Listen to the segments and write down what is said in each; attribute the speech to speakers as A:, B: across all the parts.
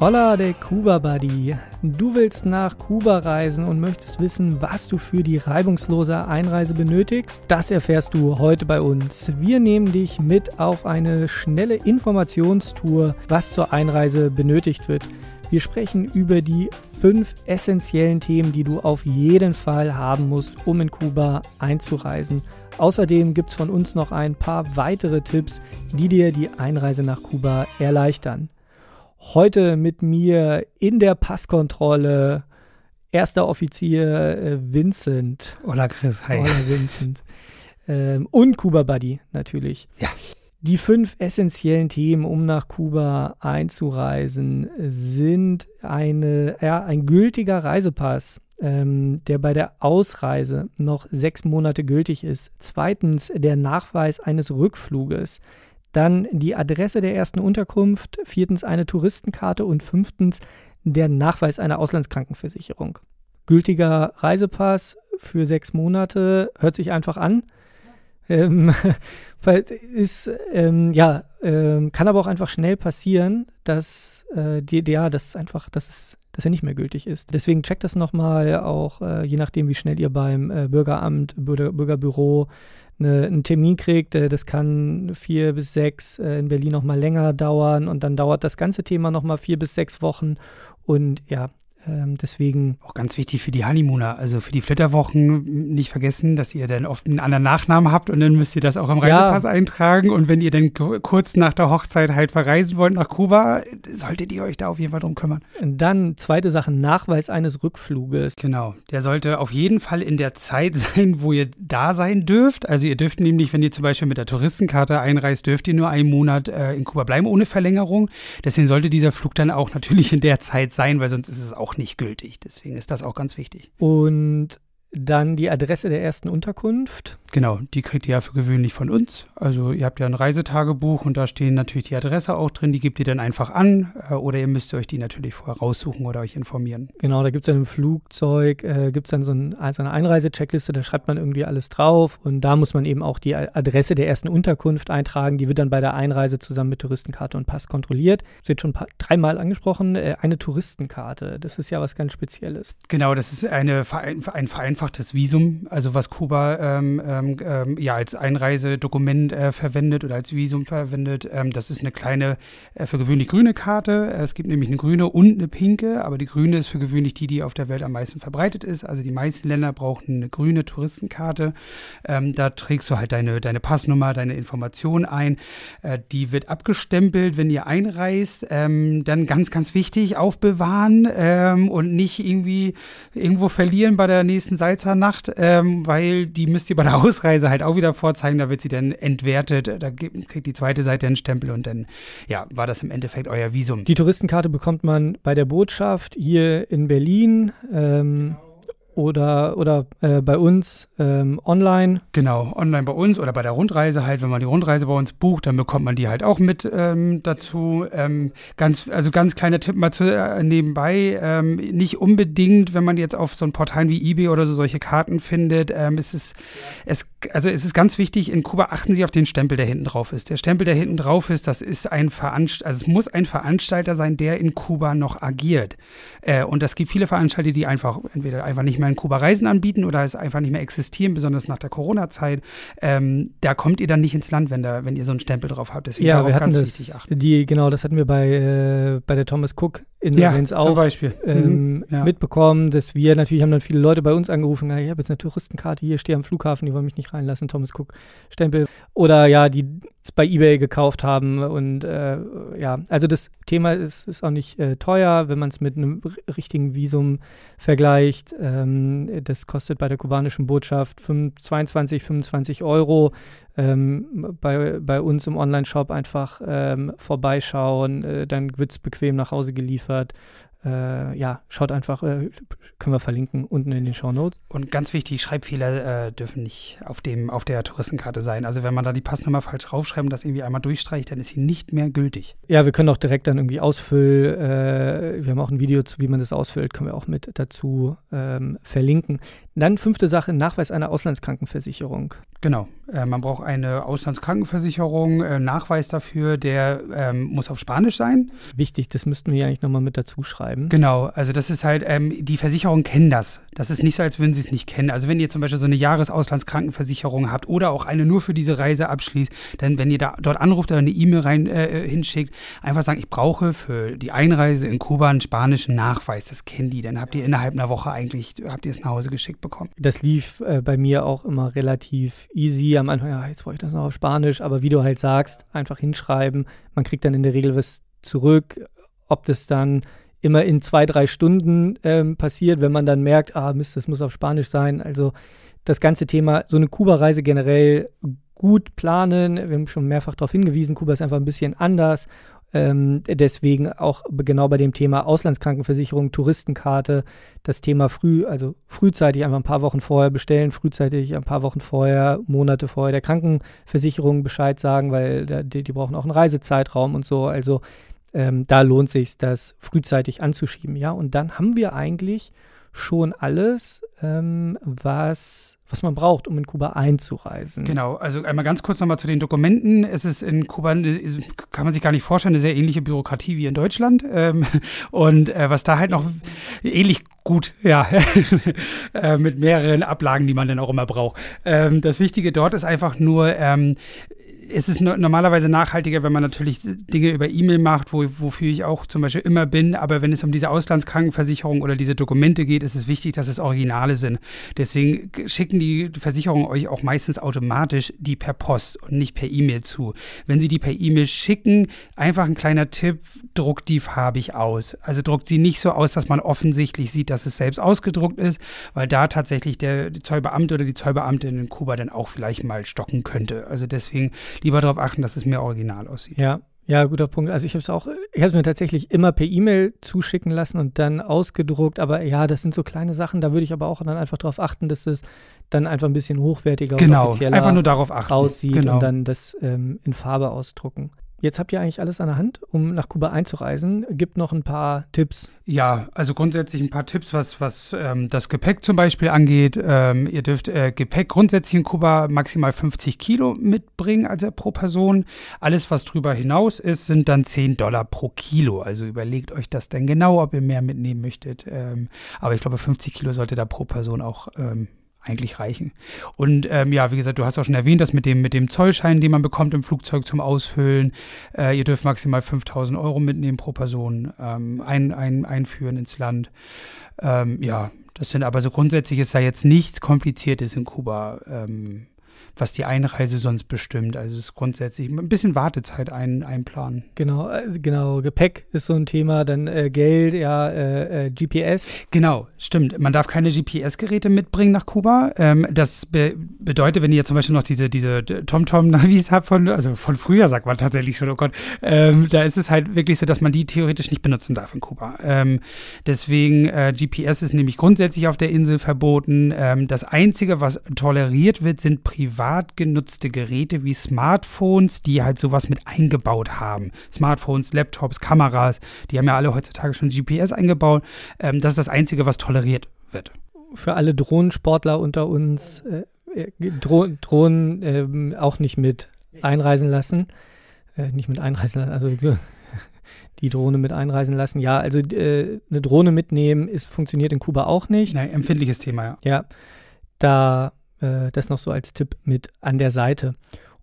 A: Hola de Cuba Buddy. Du willst nach Kuba reisen und möchtest wissen, was du für die reibungslose Einreise benötigst? Das erfährst du heute bei uns. Wir nehmen dich mit auf eine schnelle Informationstour, was zur Einreise benötigt wird. Wir sprechen über die fünf essentiellen Themen, die du auf jeden Fall haben musst, um in Kuba einzureisen. Außerdem gibt es von uns noch ein paar weitere Tipps, die dir die Einreise nach Kuba erleichtern. Heute mit mir in der Passkontrolle erster Offizier äh, Vincent.
B: Hola Chris, hi.
A: Hola Vincent. Ähm, und Kuba Buddy natürlich.
B: Ja.
A: Die fünf essentiellen Themen, um nach Kuba einzureisen, sind eine, ja, ein gültiger Reisepass, ähm, der bei der Ausreise noch sechs Monate gültig ist. Zweitens der Nachweis eines Rückfluges. Dann die Adresse der ersten Unterkunft, viertens eine Touristenkarte und fünftens der Nachweis einer Auslandskrankenversicherung. Gültiger Reisepass für sechs Monate hört sich einfach an. Ähm, ist, ähm, ja, ähm, kann aber auch einfach schnell passieren, dass äh, die, ja, das einfach, dass es, dass er nicht mehr gültig ist. Deswegen checkt das nochmal, auch äh, je nachdem, wie schnell ihr beim äh, Bürgeramt, Bürger, Bürgerbüro eine, einen Termin kriegt. Äh, das kann vier bis sechs, äh, in Berlin noch mal länger dauern und dann dauert das ganze Thema noch mal vier bis sechs Wochen. Und ja, deswegen.
B: Auch ganz wichtig für die Honeymooner, also für die Flitterwochen nicht vergessen, dass ihr dann oft einen anderen Nachnamen habt und dann müsst ihr das auch im Reisepass ja. eintragen. Und wenn ihr dann kurz nach der Hochzeit halt verreisen wollt nach Kuba, solltet ihr euch da auf jeden Fall drum kümmern.
A: Dann zweite Sache, Nachweis eines Rückfluges.
B: Genau, der sollte auf jeden Fall in der Zeit sein, wo ihr da sein dürft. Also ihr dürft nämlich, wenn ihr zum Beispiel mit der Touristenkarte einreist, dürft ihr nur einen Monat äh, in Kuba bleiben ohne Verlängerung. Deswegen sollte dieser Flug dann auch natürlich in der Zeit sein, weil sonst ist es auch nicht gültig. Deswegen ist das auch ganz wichtig.
A: Und dann die Adresse der ersten Unterkunft.
B: Genau, die kriegt ihr ja für gewöhnlich von uns. Also ihr habt ja ein Reisetagebuch und da stehen natürlich die Adresse auch drin. Die gebt ihr dann einfach an äh, oder ihr müsst euch die natürlich vorher raussuchen oder euch informieren.
A: Genau, da gibt es dann im Flugzeug, äh, gibt es dann so, ein, also eine Einreisecheckliste, da schreibt man irgendwie alles drauf und da muss man eben auch die Adresse der ersten Unterkunft eintragen. Die wird dann bei der Einreise zusammen mit Touristenkarte und Pass kontrolliert. Das wird schon paar, dreimal angesprochen. Äh, eine Touristenkarte, das ist ja was ganz Spezielles.
B: Genau, das ist eine, ein Verein vereinfachtes Visum, also was Kuba ähm, ähm, ähm, ja als Einreisedokument äh, verwendet oder als Visum verwendet. Ähm, das ist eine kleine, äh, für gewöhnlich grüne Karte. Es gibt nämlich eine grüne und eine pinke, aber die grüne ist für gewöhnlich die, die auf der Welt am meisten verbreitet ist. Also die meisten Länder brauchen eine grüne Touristenkarte. Ähm, da trägst du halt deine, deine Passnummer, deine Information ein. Äh, die wird abgestempelt, wenn ihr einreist. Ähm, dann ganz, ganz wichtig, aufbewahren und nicht irgendwie irgendwo verlieren bei der nächsten Seite Salzernacht, ähm, weil die müsst ihr bei der Ausreise halt auch wieder vorzeigen. Da wird sie dann entwertet. Da kriegt die zweite Seite einen Stempel und dann, ja, war das im Endeffekt euer Visum.
A: Die Touristenkarte bekommt man bei der Botschaft hier in Berlin. Ähm, oder, oder äh, bei uns ähm, online.
B: Genau, online bei uns oder bei der Rundreise halt, wenn man die Rundreise bei uns bucht, dann bekommt man die halt auch mit ähm, dazu. Ähm, ganz, also ganz kleiner Tipp mal zu, äh, nebenbei, ähm, nicht unbedingt, wenn man jetzt auf so ein Portal wie eBay oder so solche Karten findet, ähm, es ist, es, also es ist ganz wichtig, in Kuba achten Sie auf den Stempel, der hinten drauf ist. Der Stempel, der hinten drauf ist, das ist ein Veranstalter, also es muss ein Veranstalter sein, der in Kuba noch agiert. Äh, und es gibt viele Veranstalter, die einfach entweder einfach nicht mehr in Kuba Reisen anbieten oder es einfach nicht mehr existieren, besonders nach der Corona-Zeit, ähm, da kommt ihr dann nicht ins Land, wenn, da, wenn ihr so einen Stempel drauf habt.
A: Deswegen ja, wir hatten das, Die, genau, das hatten wir bei, äh, bei der Thomas Cook Insolvenz
B: ja,
A: auch. Ähm, mhm, ja. mitbekommen, dass wir natürlich haben dann viele Leute bei uns angerufen, ich habe jetzt eine Touristenkarte hier, stehe am Flughafen, die wollen mich nicht reinlassen, Thomas Cook Stempel. Oder ja, die es bei eBay gekauft haben und äh, ja, also das Thema ist, ist auch nicht äh, teuer, wenn man es mit einem richtigen Visum vergleicht. Ähm, das kostet bei der kubanischen Botschaft 5, 22, 25 Euro. Ähm, bei, bei uns im Online-Shop einfach ähm, vorbeischauen, äh, dann wird es bequem nach Hause geliefert äh, ja, schaut einfach, äh, können wir verlinken unten in den Show Notes.
B: Und ganz wichtig, Schreibfehler äh, dürfen nicht auf, dem, auf der Touristenkarte sein. Also wenn man da die Passnummer falsch draufschreibt und das irgendwie einmal durchstreicht, dann ist sie nicht mehr gültig.
A: Ja, wir können auch direkt dann irgendwie ausfüllen. Äh, wir haben auch ein Video zu, wie man das ausfüllt, können wir auch mit dazu ähm, verlinken. Dann fünfte Sache, Nachweis einer Auslandskrankenversicherung.
B: Genau, äh, man braucht eine Auslandskrankenversicherung, äh, Nachweis dafür, der ähm, muss auf Spanisch sein.
A: Wichtig, das müssten wir ja eigentlich nochmal mit dazu schreiben.
B: Genau, also das ist halt, ähm, die Versicherungen kennen das. Das ist nicht so, als würden sie es nicht kennen. Also wenn ihr zum Beispiel so eine Jahresauslandskrankenversicherung habt oder auch eine nur für diese Reise abschließt, dann wenn ihr da dort anruft oder eine E-Mail rein äh, hinschickt, einfach sagen, ich brauche für die Einreise in Kuba einen spanischen Nachweis. Das kennen die. Dann habt ihr innerhalb einer Woche eigentlich, habt ihr es nach Hause geschickt bekommen.
A: Das lief äh, bei mir auch immer relativ easy. Am Anfang, ja, jetzt brauche ich das noch auf Spanisch, aber wie du halt sagst, einfach hinschreiben. Man kriegt dann in der Regel was zurück. Ob das dann immer in zwei, drei Stunden ähm, passiert, wenn man dann merkt, ah Mist, das muss auf Spanisch sein. Also das ganze Thema, so eine Kuba-Reise generell gut planen. Wir haben schon mehrfach darauf hingewiesen, Kuba ist einfach ein bisschen anders ähm, deswegen auch genau bei dem Thema Auslandskrankenversicherung, Touristenkarte, das Thema früh, also frühzeitig einfach ein paar Wochen vorher bestellen, frühzeitig ein paar Wochen vorher, Monate vorher der Krankenversicherung Bescheid sagen, weil die, die brauchen auch einen Reisezeitraum und so. Also ähm, da lohnt sich das frühzeitig anzuschieben, ja. Und dann haben wir eigentlich schon alles, ähm, was, was man braucht, um in Kuba einzureisen.
B: Genau, also einmal ganz kurz nochmal zu den Dokumenten. Es ist in Kuba, kann man sich gar nicht vorstellen, eine sehr ähnliche Bürokratie wie in Deutschland. Ähm, und äh, was da halt noch ähnlich gut, ja, äh, mit mehreren Ablagen, die man dann auch immer braucht. Ähm, das Wichtige dort ist einfach nur, ähm, es ist normalerweise nachhaltiger, wenn man natürlich Dinge über E-Mail macht, wo, wofür ich auch zum Beispiel immer bin. Aber wenn es um diese Auslandskrankenversicherung oder diese Dokumente geht, ist es wichtig, dass es Originale sind. Deswegen schicken die Versicherungen euch auch meistens automatisch die per Post und nicht per E-Mail zu. Wenn sie die per E-Mail schicken, einfach ein kleiner Tipp, druckt die farbig aus. Also druckt sie nicht so aus, dass man offensichtlich sieht, dass es selbst ausgedruckt ist, weil da tatsächlich der Zollbeamte oder die Zollbeamtin in Kuba dann auch vielleicht mal stocken könnte. Also deswegen lieber darauf achten, dass es mehr original aussieht.
A: Ja, ja, guter Punkt. Also ich habe es auch, ich habe es mir tatsächlich immer per E-Mail zuschicken lassen und dann ausgedruckt. Aber ja, das sind so kleine Sachen. Da würde ich aber auch dann einfach darauf achten, dass es dann einfach ein bisschen hochwertiger
B: genau,
A: und offizieller
B: einfach nur darauf achten.
A: aussieht
B: genau.
A: und dann das ähm, in Farbe ausdrucken. Jetzt habt ihr eigentlich alles an der Hand, um nach Kuba einzureisen. Gibt noch ein paar Tipps.
B: Ja, also grundsätzlich ein paar Tipps, was, was ähm, das Gepäck zum Beispiel angeht. Ähm, ihr dürft äh, Gepäck grundsätzlich in Kuba maximal 50 Kilo mitbringen also pro Person. Alles, was drüber hinaus ist, sind dann 10 Dollar pro Kilo. Also überlegt euch das dann genau, ob ihr mehr mitnehmen möchtet. Ähm, aber ich glaube, 50 Kilo sollte da pro Person auch ähm, eigentlich reichen. Und ähm, ja, wie gesagt, du hast auch schon erwähnt, dass mit dem, mit dem Zollschein, den man bekommt im Flugzeug zum Ausfüllen, äh, ihr dürft maximal 5000 Euro mitnehmen pro Person, ähm, ein, ein, einführen ins Land. Ähm, ja, das sind aber so grundsätzlich ist da jetzt nichts Kompliziertes in Kuba. Ähm, was die Einreise sonst bestimmt. Also es ist grundsätzlich ein bisschen Wartezeit ein, einplanen.
A: Genau, äh, genau. Gepäck ist so ein Thema, dann äh, Geld, ja, äh, äh GPS.
B: Genau, stimmt. Man darf keine GPS-Geräte mitbringen nach Kuba. Ähm, das be bedeutet, wenn ihr zum Beispiel noch diese, diese TomTom-Navis habt von, also von früher sagt man tatsächlich schon, oh Gott, ähm, da ist es halt wirklich so, dass man die theoretisch nicht benutzen darf in Kuba. Ähm, deswegen äh, GPS ist nämlich grundsätzlich auf der Insel verboten. Ähm, das Einzige, was toleriert wird, sind private privat genutzte Geräte wie Smartphones, die halt sowas mit eingebaut haben. Smartphones, Laptops, Kameras, die haben ja alle heutzutage schon GPS eingebaut. Ähm, das ist das Einzige, was toleriert wird.
A: Für alle Drohnensportler unter uns, äh, äh Dro Drohnen äh, auch nicht mit einreisen lassen. Äh, nicht mit einreisen lassen, also die Drohne mit einreisen lassen. Ja, also äh, eine Drohne mitnehmen ist, funktioniert in Kuba auch nicht.
B: Nein, empfindliches Thema, ja.
A: Ja, da äh, das noch so als Tipp mit an der Seite.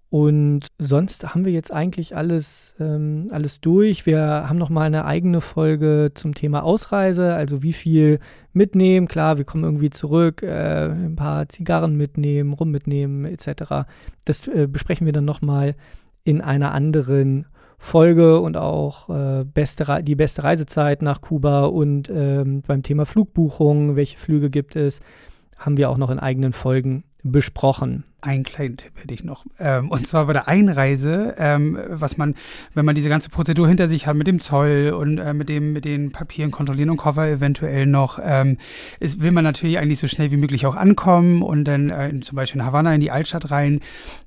A: Und sonst haben wir jetzt eigentlich alles, ähm, alles durch. Wir haben noch mal eine eigene Folge zum Thema Ausreise, also wie viel mitnehmen. Klar, wir kommen irgendwie zurück, äh, ein paar Zigarren mitnehmen, rum mitnehmen etc. Das äh, besprechen wir dann noch mal in einer anderen Folge und auch äh, beste die beste Reisezeit nach Kuba und ähm, beim Thema Flugbuchung, welche Flüge gibt es haben wir auch noch in eigenen Folgen besprochen.
B: Einen kleinen Tipp hätte ich noch. Ähm, und zwar bei der Einreise, ähm, was man, wenn man diese ganze Prozedur hinter sich hat mit dem Zoll und äh, mit, dem, mit den Papieren kontrollieren und Koffer eventuell noch, ähm, ist, will man natürlich eigentlich so schnell wie möglich auch ankommen und dann äh, zum Beispiel in Havanna in die Altstadt rein.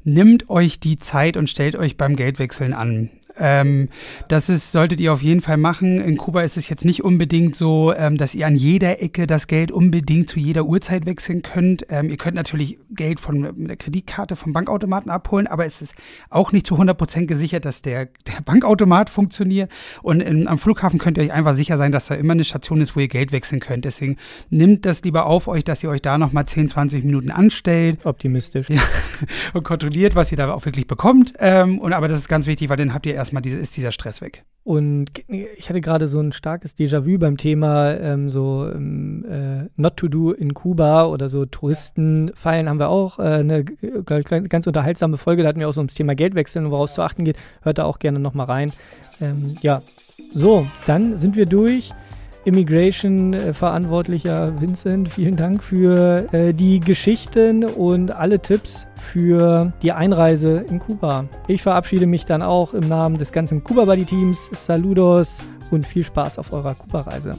B: Nimmt euch die Zeit und stellt euch beim Geldwechseln an Ähm, das ist, solltet ihr auf jeden Fall machen. In Kuba ist es jetzt nicht unbedingt so, ähm, dass ihr an jeder Ecke das Geld unbedingt zu jeder Uhrzeit wechseln könnt. Ähm, ihr könnt natürlich Geld von der Kreditkarte vom Bankautomaten abholen, aber es ist auch nicht zu 100% gesichert, dass der, der Bankautomat funktioniert. Und in, am Flughafen könnt ihr euch einfach sicher sein, dass da immer eine Station ist, wo ihr Geld wechseln könnt. Deswegen nimmt das lieber auf euch, dass ihr euch da nochmal 10, 20 Minuten anstellt.
A: Optimistisch.
B: Ja, und kontrolliert, was ihr da auch wirklich bekommt. Ähm, und aber das ist ganz wichtig, weil dann habt ihr erstmal diese, ist dieser Stress weg.
A: Und ich hatte gerade so ein starkes Déjà-vu beim Thema ähm, so ähm, äh, Not to Do in Kuba oder so Touristenfallen haben wir auch äh, eine ich, ganz unterhaltsame Folge. Da hatten wir auch so ums Thema Geldwechseln und woraus zu achten geht. Hört da auch gerne nochmal rein. Ähm, ja, so, dann sind wir durch. Immigration-Verantwortlicher Vincent, vielen Dank für äh, die Geschichten und alle Tipps für die Einreise in Kuba. Ich verabschiede mich dann auch im Namen des ganzen Kuba Buddy Teams. Saludos und viel Spaß auf eurer Kuba-Reise.